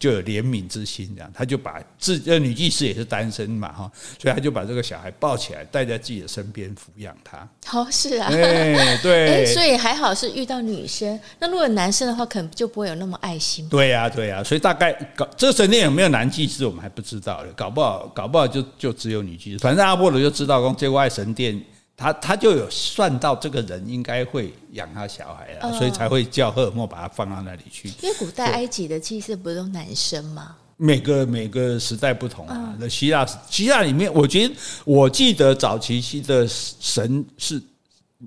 就有怜悯之心，这样他就把自呃女祭司也是单身嘛，哈，所以他就把这个小孩抱起来，带在自己的身边抚养他。哦，是啊，哎，对，所以还好是遇到女生，那如果男生的话，可能就不会有那么爱心。对呀，对呀，所以大概搞这个神殿有没有男祭司，我们还不知道的，搞不好搞不好就就只有女祭司，反正阿波罗就知道，说这个爱神殿。他他就有算到这个人应该会养他小孩了，所以才会叫赫尔墨把他放到那里去。因为古代埃及的祭祀不是都男生吗？每个每个时代不同啊。那希腊希腊里面，我觉得我记得早期期的神是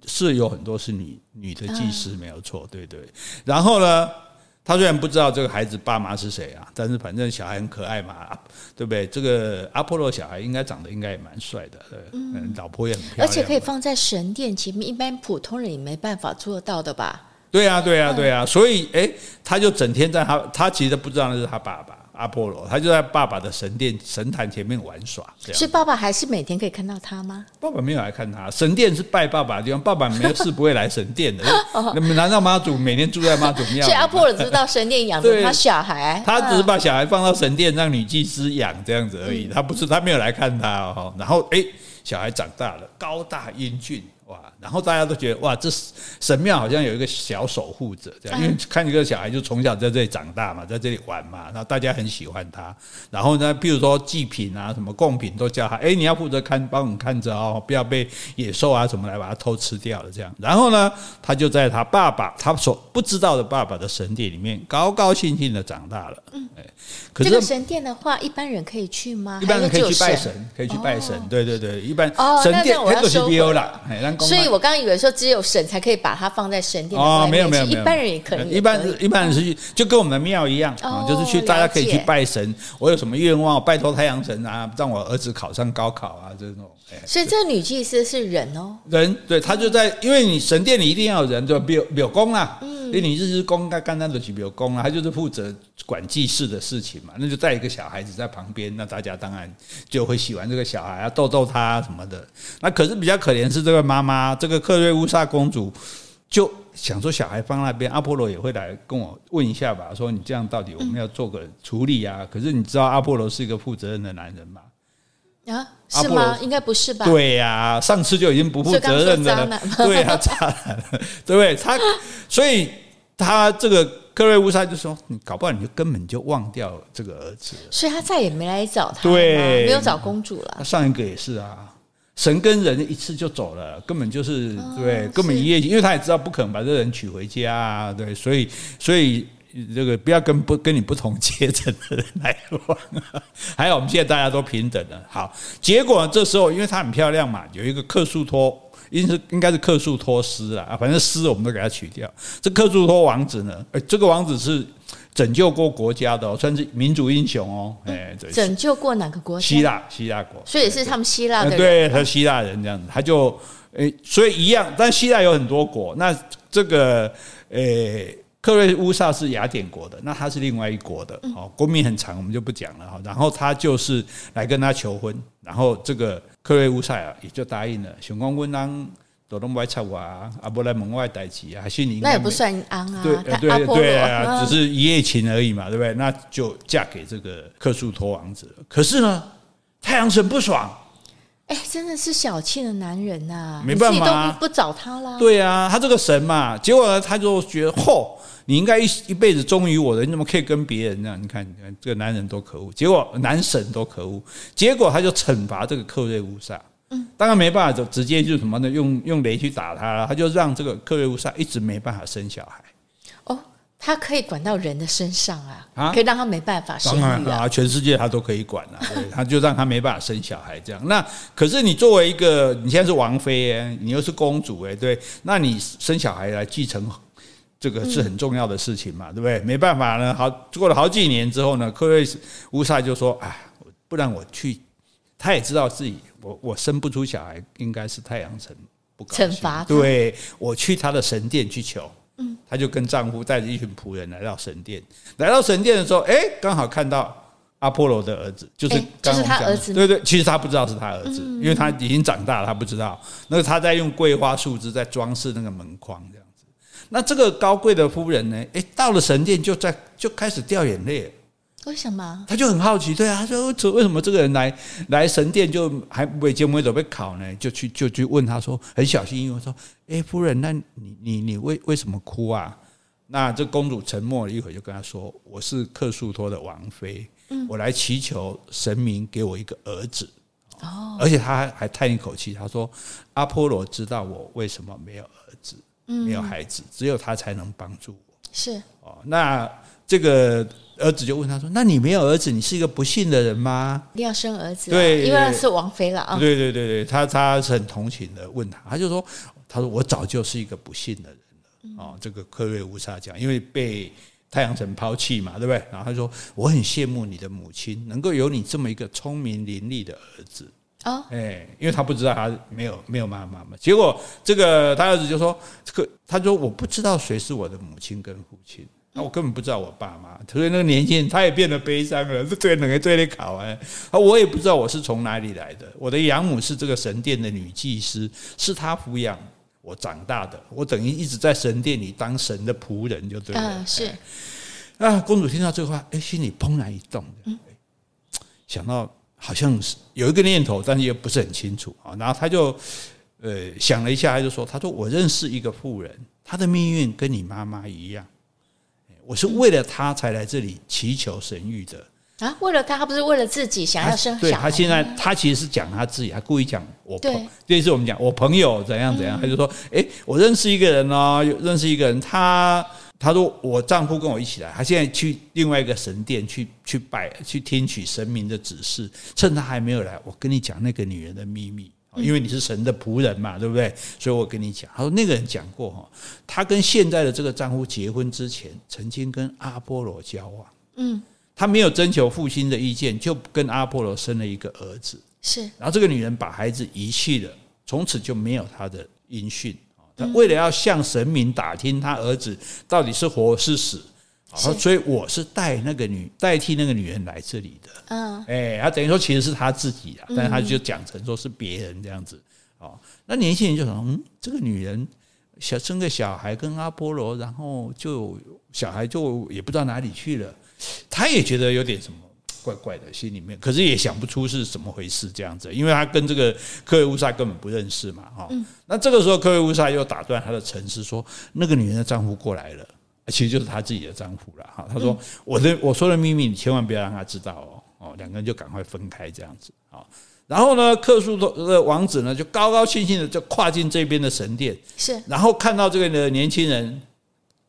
是有很多是女女的祭司，没有错，对对。然后呢？他虽然不知道这个孩子爸妈是谁啊，但是反正小孩很可爱嘛，对不对？这个阿波罗小孩应该长得应该也蛮帅的，嗯，老婆也很漂亮，而且可以放在神殿前面，一般普通人也没办法做得到的吧？对啊，对啊，对啊，所以诶，他就整天在他，他其实不知道那是他爸爸。阿波罗，他就在爸爸的神殿神坛前面玩耍，所以爸爸还是每天可以看到他吗？爸爸没有来看他，神殿是拜爸爸的地方，爸爸没有事不会来神殿的。那么难道妈祖每天住在妈祖庙？所以阿波罗知道神殿养着他小孩，他只是把小孩放到神殿让女祭司养这样子而已，他不是他没有来看他哦。然后诶，小孩长大了，高大英俊。哇，然后大家都觉得哇，这神庙好像有一个小守护者这样，因为看一个小孩就从小在这里长大嘛，在这里玩嘛，然后大家很喜欢他。然后呢，比如说祭品啊，什么贡品都叫他，哎，你要负责看，帮我们看着哦，不要被野兽啊什么来把它偷吃掉了这样。然后呢，他就在他爸爸他所不知道的爸爸的神殿里面高高兴兴的长大了。嗯，哎，可是这个神殿的话，一般人可以去吗？一般人可以去拜神，可以去拜神。对对对，一般神殿那个是 BO 了，所以我刚刚以为说只有神才可以把它放在神殿哦，没有没有，一般人也可以。一般一般人是去，就跟我们的庙一样啊，就是去大家可以去拜神。我有什么愿望，拜托太阳神啊，让我儿子考上高考啊，这种。所以这个女祭司是人哦，人对，她就在，因为你神殿里一定要有人，就庙庙公啦。嗯，因为女祭司公该干那的去庙公啊，他就是负责管祭祀的事情嘛，那就带一个小孩子在旁边，那大家当然就会喜欢这个小孩啊，逗逗他什么的。那可是比较可怜是这个妈妈，这个克瑞乌萨公主就想说小孩放那边，阿波罗也会来跟我问一下吧，说你这样到底我们要做个处理啊？可是你知道阿波罗是一个负责任的男人吗？啊，是吗？应该不是吧？对呀，上次就已经不负责任的了。对呀，渣男，对 不对？他，所以他这个克瑞乌萨就说：“你搞不好你就根本就忘掉这个儿子。”所以他再也没来找他，对，没有找公主了。上一个也是啊，神跟人一次就走了，根本就是对，根本一夜情，因为他也知道不可能把这个人娶回家啊，对，所以，所以。这个不要跟不跟你不同阶层的人来往，还有我们现在大家都平等的。好，结果这时候因为她很漂亮嘛，有一个克苏托，应是应该是克苏托斯啦，啊，反正斯我们都给他取掉。这克苏托王子呢，诶，这个王子是拯救过国家的，算是民族英雄哦。哎，拯救过哪个国家？希腊，希腊国，所以是他们希腊的人。对，他是希腊人这样子，他就诶，所以一样，但希腊有很多国，那这个诶。克瑞乌萨是雅典国的，那他是另外一国的，哦，国名很长，我们就不讲了哈。然后他就是来跟他求婚，然后这个克瑞乌萨啊也就答应了。想讲阮翁都拢不爱插我啊，啊不来门外代志啊，还是你那也不算翁啊，对对对啊，只是一夜情而已嘛，对不对？那就嫁给这个克苏托王子了。可是呢，太阳神不爽。哎，真的是小气的男人呐、啊！没办法、啊，都不找他啦。对啊，他这个神嘛，结果呢，他就觉得，嚯，你应该一一辈子忠于我的，你怎么可以跟别人这样？你看，你看，这个男人多可恶！结果男神多可恶！结果他就惩罚这个克瑞乌萨，嗯，当然没办法，就直接就什么呢？用用雷去打他了，他就让这个克瑞乌萨一直没办法生小孩。哦，他可以管到人的身上啊，啊可以让他没办法生育啊，啊，全世界他都可以管啊，对，他就让他没办法生小孩这样。那可是你作为一个，你现在是王妃哎，你又是公主哎，对，那你生小孩来继承。这个是很重要的事情嘛，对不对？没办法呢，好，过了好几年之后呢，克瑞乌萨就说：“哎，不然我去。”他也知道自己，我我生不出小孩，应该是太阳神不高兴，惩罚。对，我去他的神殿去求。嗯，他就跟丈夫带着一群仆人来到神殿。来到神殿的时候，哎，刚好看到阿波罗的儿子，就是刚刚就是他儿子。对对，其实他不知道是他儿子，因为他已经长大了，他不知道。那个他在用桂花树枝在装饰那个门框，这样子。那这个高贵的夫人呢？诶，到了神殿就在就开始掉眼泪。为什么？他就很好奇，对啊，他说为什么这个人来来神殿就还未见没准备考呢？就去就去问他说，很小心翼翼说：“诶，夫人，那你你你为为什么哭啊？”那这公主沉默了一会儿，就跟他说：“我是克苏托的王妃，我来祈求神明给我一个儿子。”哦，而且他还还叹一口气，他说：“阿波罗知道我为什么没有儿子。”没有孩子，只有他才能帮助我。是哦，那这个儿子就问他说：“那你没有儿子，你是一个不幸的人吗？”一定要生儿子，对，因为他是王妃了啊。对对对对，他他是很同情的问他，他就说：“他说我早就是一个不幸的人了。”哦，这个科瑞乌沙讲，因为被太阳神抛弃嘛，对不对？然后他说：“我很羡慕你的母亲，能够有你这么一个聪明伶俐的儿子。”哦，哎，因为他不知道他没有没有妈妈嘛，结果这个他儿子就说：“这个他说我不知道谁是我的母亲跟父亲，那我根本不知道我爸妈。”所以那个年轻人他也变得悲伤了，这对那个对你考啊？啊，我也不知道我是从哪里来的，我的养母是这个神殿的女祭司，是她抚养我长大的，我等于一直在神殿里当神的仆人，就对了。嗯，是。啊，公主听到这个话，哎，心里怦然一动，想到。好像是有一个念头，但是又不是很清楚啊。然后他就呃想了一下，他就说：“他说我认识一个妇人，她的命运跟你妈妈一样。我是为了他才来这里祈求神谕的啊。为了他，他不是为了自己想要生。对，他现在他其实是讲他自己，他故意讲我朋，这次我们讲我朋友怎样怎样，他就说：哎，我认识一个人哦，认识一个人，他。”他说：“我丈夫跟我一起来，他现在去另外一个神殿去去拜，去听取神明的指示。趁他还没有来，我跟你讲那个女人的秘密，因为你是神的仆人嘛，对不对？所以我跟你讲。他说那个人讲过哈，他跟现在的这个丈夫结婚之前，曾经跟阿波罗交往。嗯，他没有征求父亲的意见，就跟阿波罗生了一个儿子。是，然后这个女人把孩子遗弃了，从此就没有他的音讯。”他为了要向神明打听他儿子到底是活是死，所以我是带那个女代替那个女人来这里的。嗯，哎，他等于说其实是他自己啊，但是他就讲成说是别人这样子。哦，那年轻人就说：“嗯，这个女人小生个小孩跟阿波罗，然后就小孩就也不知道哪里去了。”他也觉得有点什么。怪怪的，心里面可是也想不出是怎么回事这样子，因为他跟这个克瑞乌萨根本不认识嘛，哈。那这个时候，克瑞乌萨又打断他的沉思，说：“那个女人的丈夫过来了，其实就是他自己的丈夫了。”哈，他说：“我的我说的秘密，你千万不要让他知道哦。”哦，两个人就赶快分开这样子啊。然后呢，克苏鲁的王子呢，就高高兴兴的就跨进这边的神殿，是，然后看到这个的年轻人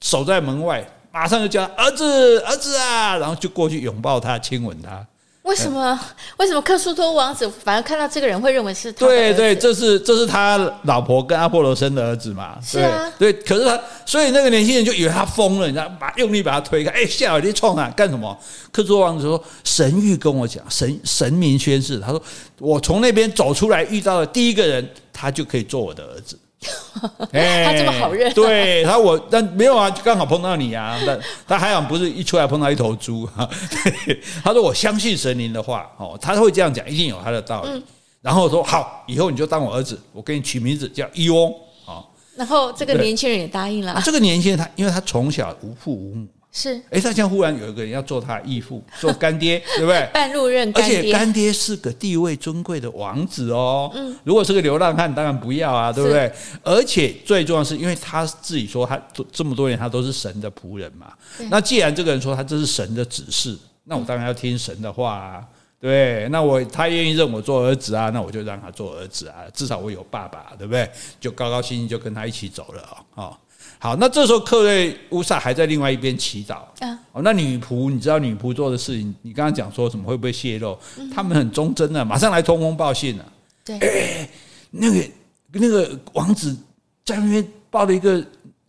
守在门外。马上就叫儿子，儿子啊！然后就过去拥抱他，亲吻他。为什么？为什么克苏托王子反而看到这个人会认为是他？对对，这是这是他老婆跟阿波罗生的儿子嘛？是啊，对。可是他，所以那个年轻人就以为他疯了，你知道，把用力把他推开。哎，下来你冲啊，干什么？克苏托王子说：“神谕跟我讲，神神明宣誓，他说我从那边走出来遇到的第一个人，他就可以做我的儿子。” 他这么好认，对他我但没有啊，刚好碰到你啊。但他还好不是一出来碰到一头猪哈。他说我相信神灵的话哦，他会这样讲，一定有他的道理。然后说好，以后你就当我儿子，我给你取名字叫伊翁啊。然后这个年轻人也答应了。这个年轻人他因为他从小无父无母。是，哎，他现在忽然有一个人要做他义父，做干爹，对不对？半路认干爹，而且干爹是个地位尊贵的王子哦。嗯，如果是个流浪汉，当然不要啊，对不对？而且最重要的是，因为他自己说他这么多年他都是神的仆人嘛。那既然这个人说他这是神的指示，那我当然要听神的话啊。对，那我他愿意认我做儿子啊，那我就让他做儿子啊，至少我有爸爸，对不对？就高高兴兴就跟他一起走了啊。好，那这时候克瑞乌萨还在另外一边祈祷。啊，哦，那女仆，你知道女仆做的事情，你刚刚讲说什么会不会泄露？他们很忠贞的，马上来通风报信了。对，哎，那个那个王子在那边抱了一个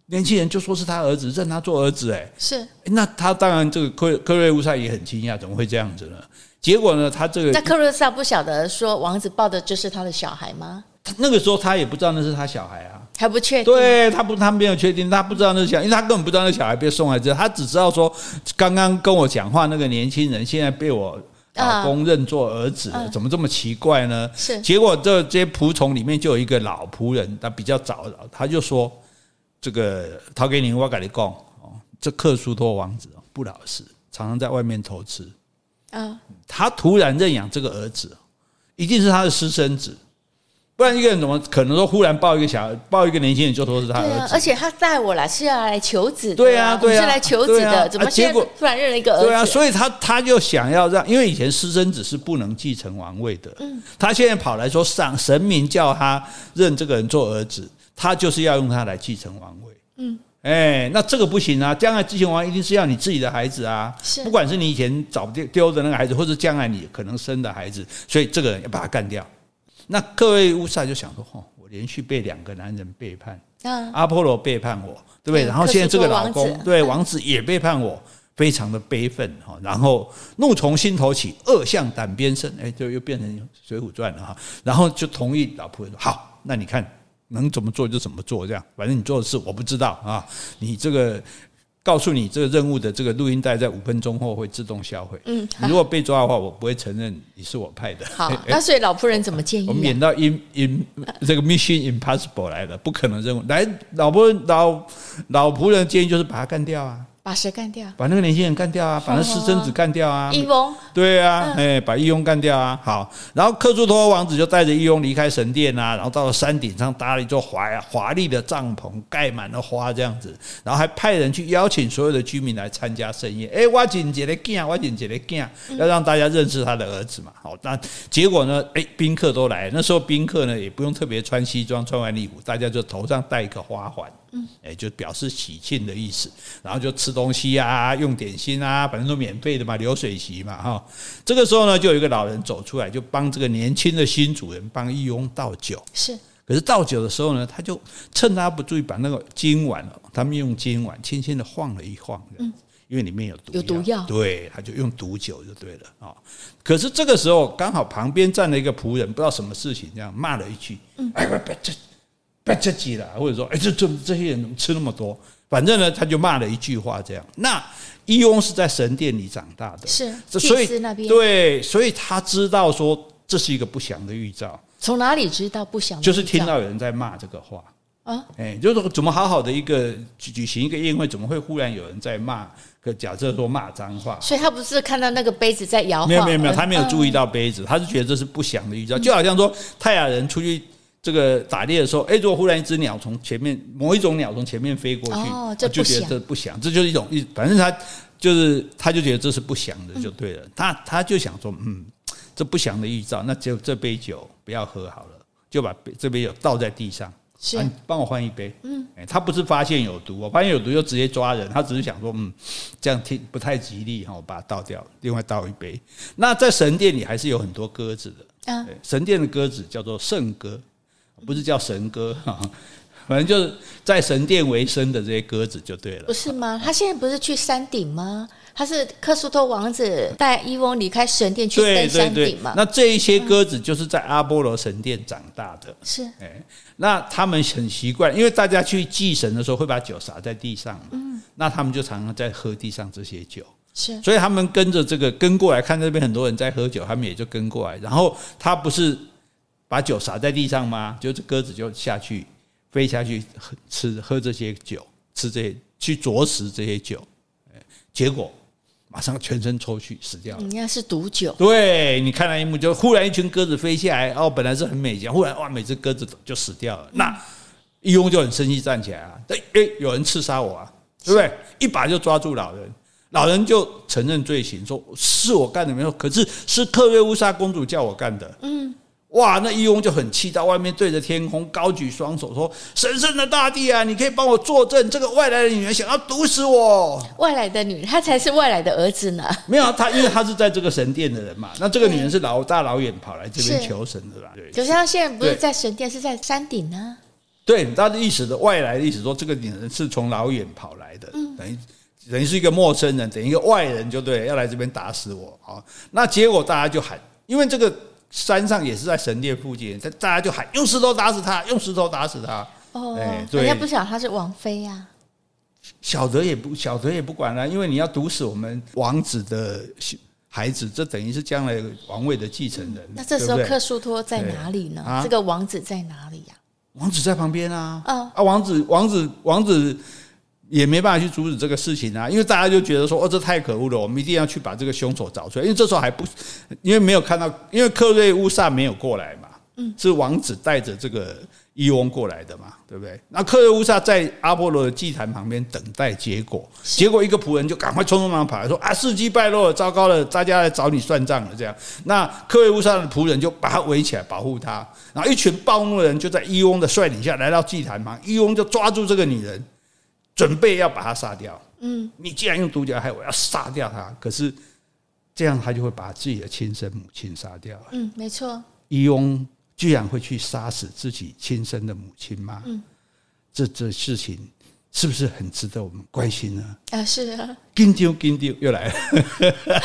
年轻人，就说是他儿子，认他做儿子。哎，是。那他当然这个克克瑞乌萨也很惊讶，怎么会这样子呢？结果呢，他这个那克瑞萨不晓得说王子抱的就是他的小孩吗？那个时候他也不知道那是他小孩啊。还不确定，对他不，他没有确定，他不知道那小孩，因为他根本不知道那小孩被送来这，他只知道说刚刚跟我讲话那个年轻人现在被我老公认作儿子了，怎么这么奇怪呢？是，结果这这些仆从里面就有一个老仆人，他比较早，他就说这个陶给你，我跟你讲哦，这克苏托王子不老实，常常在外面偷吃啊，他突然认养这个儿子，一定是他的私生子。不然一个人怎么可能说忽然抱一个小孩，抱一个年轻人就说是他儿子？啊、而且他带我来是要来求子的，对啊，对啊，是来求子的，啊、怎么结果突然认了一个儿子？对啊，所以他他就想要让，因为以前私生子是不能继承王位的，嗯，他现在跑来说上神明叫他认这个人做儿子，他就是要用他来继承王位，嗯，哎，那这个不行啊，将来继承王一定是要你自己的孩子啊，是，不管是你以前找丢丢的那个孩子，或者将来你可能生的孩子，所以这个人要把他干掉。那各位乌萨就想说：“哦，我连续被两个男人背叛，阿波罗背叛我，对不对？然后现在这个老公，对王子也背叛我，非常的悲愤哈。然后怒从心头起，恶向胆边生，哎，就又变成《水浒传》了哈。然后就同意老仆人说：好，那你看能怎么做就怎么做，这样，反正你做的事我不知道啊，你这个。”告诉你这个任务的这个录音带在五分钟后会自动销毁。嗯，你如果被抓的话，我不会承认你是我派的。好，那所以老仆人怎么建议？我们演到 in in 这个 Mission Impossible 来了，不可能任务。来，老仆人老老仆人建议就是把他干掉啊。把谁干掉？把那个年轻人干掉啊！把那私生子干掉啊！义翁对啊，哎，把义翁干掉啊！好，然后克苏托王子就带着义翁离开神殿啊，然后到了山顶上搭了一座华华丽的帐篷，盖满了花这样子，然后还派人去邀请所有的居民来参加盛宴。哎，我紧接着干，我紧接着干，要让大家认识他的儿子嘛。好，那结果呢？哎，宾客都来，那时候宾客呢也不用特别穿西装、穿晚礼服，大家就头上戴一个花环。嗯，哎，就表示喜庆的意思，然后就吃东西啊，用点心啊，反正都免费的嘛，流水席嘛，哈。这个时候呢，就有一个老人走出来，就帮这个年轻的新主人帮义翁倒酒。是，可是倒酒的时候呢，他就趁他不注意，把那个金碗，他们用金碗轻轻的晃了一晃，嗯，因为里面有毒，有毒药，对，他就用毒酒就对了啊。可是这个时候刚好旁边站了一个仆人，不知道什么事情，这样骂了一句，嗯，哎，别别这。别吃鸡了，或者说，哎，这这这些人怎么吃那么多？反正呢，他就骂了一句话，这样。那伊翁是在神殿里长大的，是，所以对，所以他知道说这是一个不祥的预兆。从哪里知道不祥？就是听到有人在骂这个话啊，哎，就是说怎么好好的一个举举行一个宴会，怎么会忽然有人在骂？可假设说骂脏话，所以他不是看到那个杯子在摇晃，没有没有没有，他没有注意到杯子，他是觉得这是不祥的预兆，就好像说泰雅人出去。这个打猎的时候，哎，如果忽然一只鸟从前面某一种鸟从前面飞过去，哦、就觉得这不祥，这就是一种一，反正他就是他就觉得这是不祥的，就对了。嗯、他他就想说，嗯，这不祥的预兆，那就这杯酒不要喝好了，就把这杯酒倒在地上，是、啊，帮我换一杯。嗯，他不是发现有毒，我发现有毒就直接抓人，他只是想说，嗯，这样听不太吉利哈，我把它倒掉，另外倒一杯。那在神殿里还是有很多鸽子的，啊，神殿的鸽子叫做圣鸽。不是叫神鸽哈，反正就是在神殿为生的这些鸽子就对了。不是吗？他现在不是去山顶吗？他是克苏托王子带伊翁离开神殿去登山顶嘛？那这一些鸽子就是在阿波罗神殿长大的。是，哎，那他们很习惯，因为大家去祭神的时候会把酒洒在地上，嗯，那他们就常常在喝地上这些酒。是，所以他们跟着这个跟过来看这边很多人在喝酒，他们也就跟过来。然后他不是。把酒洒在地上吗？就是鸽子就下去飞下去喝吃喝这些酒，吃这些去啄食这些酒，结果马上全身抽搐死掉了。应该是毒酒。对，你看那一幕，就忽然一群鸽子飞下来，哦，本来是很美景，忽然哇，每只鸽子就死掉了。那一翁就很生气，站起来啊，哎哎，有人刺杀我啊，对不对？一把就抓住老人。老人就承认罪行，说是我干的没有，可是是克瑞乌莎公主叫我干的。嗯，哇，那伊翁就很气，到外面对着天空高举双手说：“神圣的大地啊，你可以帮我作证，这个外来的女人想要毒死我。”外来的女人，她才是外来的儿子呢。没有她，因为她是在这个神殿的人嘛。那这个女人是老大老远跑来这边求神的啦。对，就像现在不是在神殿，是在山顶呢。对，他的意思的外来的意思说，这个女人是从老远跑来的，嗯、等于。等于是一个陌生人，等于一个外人，就对，要来这边打死我啊！那结果大家就喊，因为这个山上也是在神殿附近，大家就喊用石头打死他，用石头打死他。哦，人家不晓得他是王妃呀，晓得也不晓得也不管了，因为你要毒死我们王子的孩子，这等于是将来王位的继承人。那这时候克苏托在哪里呢？这个王子在哪里呀？王子在旁边啊！啊，王子，王子，王子。也没办法去阻止这个事情啊，因为大家就觉得说，哦，这太可恶了，我们一定要去把这个凶手找出来。因为这时候还不，因为没有看到，因为克瑞乌萨没有过来嘛，嗯，是王子带着这个伊翁过来的嘛，对不对？那克瑞乌萨在阿波罗的祭坛旁边等待结果，结果一个仆人就赶快匆匆忙忙跑来说啊，事迹败露了，糟糕了，大家来找你算账了。这样，那克瑞乌萨的仆人就把他围起来保护他，然后一群暴怒的人就在伊翁的率领下来到祭坛旁，伊翁就抓住这个女人。准备要把他杀掉。嗯，你既然用独角，害我要杀掉他。可是这样，他就会把自己的亲生母亲杀掉。嗯，没错。伊翁居然会去杀死自己亲生的母亲吗？嗯，这这事情是不是很值得我们关心呢？啊，是啊。紧张紧张又来了，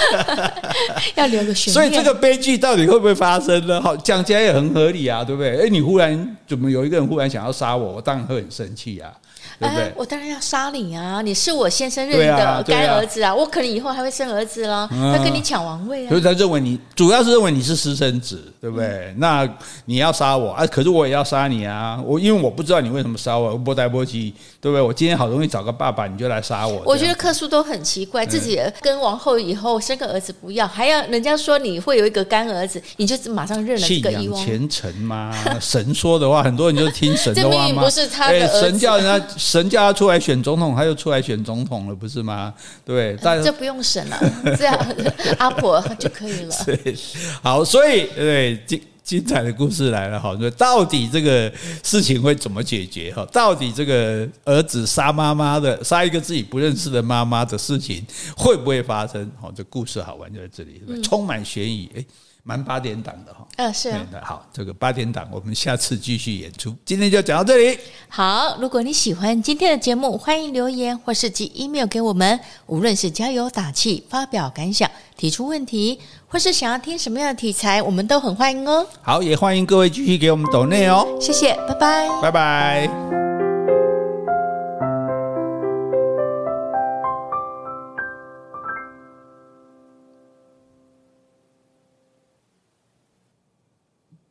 要留个悬念。所以这个悲剧到底会不会发生呢？好，讲起来也很合理啊，对不对？哎，你忽然怎么有一个人忽然想要杀我，我当然会很生气啊。对对哎，我当然要杀你啊！你是我先生认的干儿子啊！啊啊我可能以后还会生儿子了，嗯、会跟你抢王位啊！所以他认为你主要是认为你是私生子，对不对？嗯、那你要杀我啊？可是我也要杀你啊！我因为我不知道你为什么杀我，波代波基，对不对？我今天好容易找个爸爸，你就来杀我。我觉得克苏都很奇怪，自己跟王后以后生个儿子不要，还要人家说你会有一个干儿子，你就马上认了这个伊翁。虔诚吗？神说的话，很多人就听神的话吗？这明明不是他的儿子，神叫人家。神叫他出来选总统，他就出来选总统了，不是吗？对，但这不用神了，这样阿婆就可以了。对，好，所以对精精彩的故事来了哈，说到底这个事情会怎么解决哈？到底这个儿子杀妈妈的，杀一个自己不认识的妈妈的事情会不会发生？好，这故事好玩就在这里，充满悬疑。哎。蛮八点档的哈，嗯，是啊，好，这个八点档我们下次继续演出，今天就讲到这里。好，如果你喜欢今天的节目，欢迎留言或是寄 email 给我们，无论是加油打气、发表感想、提出问题，或是想要听什么样的题材，我们都很欢迎哦。好，也欢迎各位继续给我们抖内哦。谢谢，拜拜，拜拜。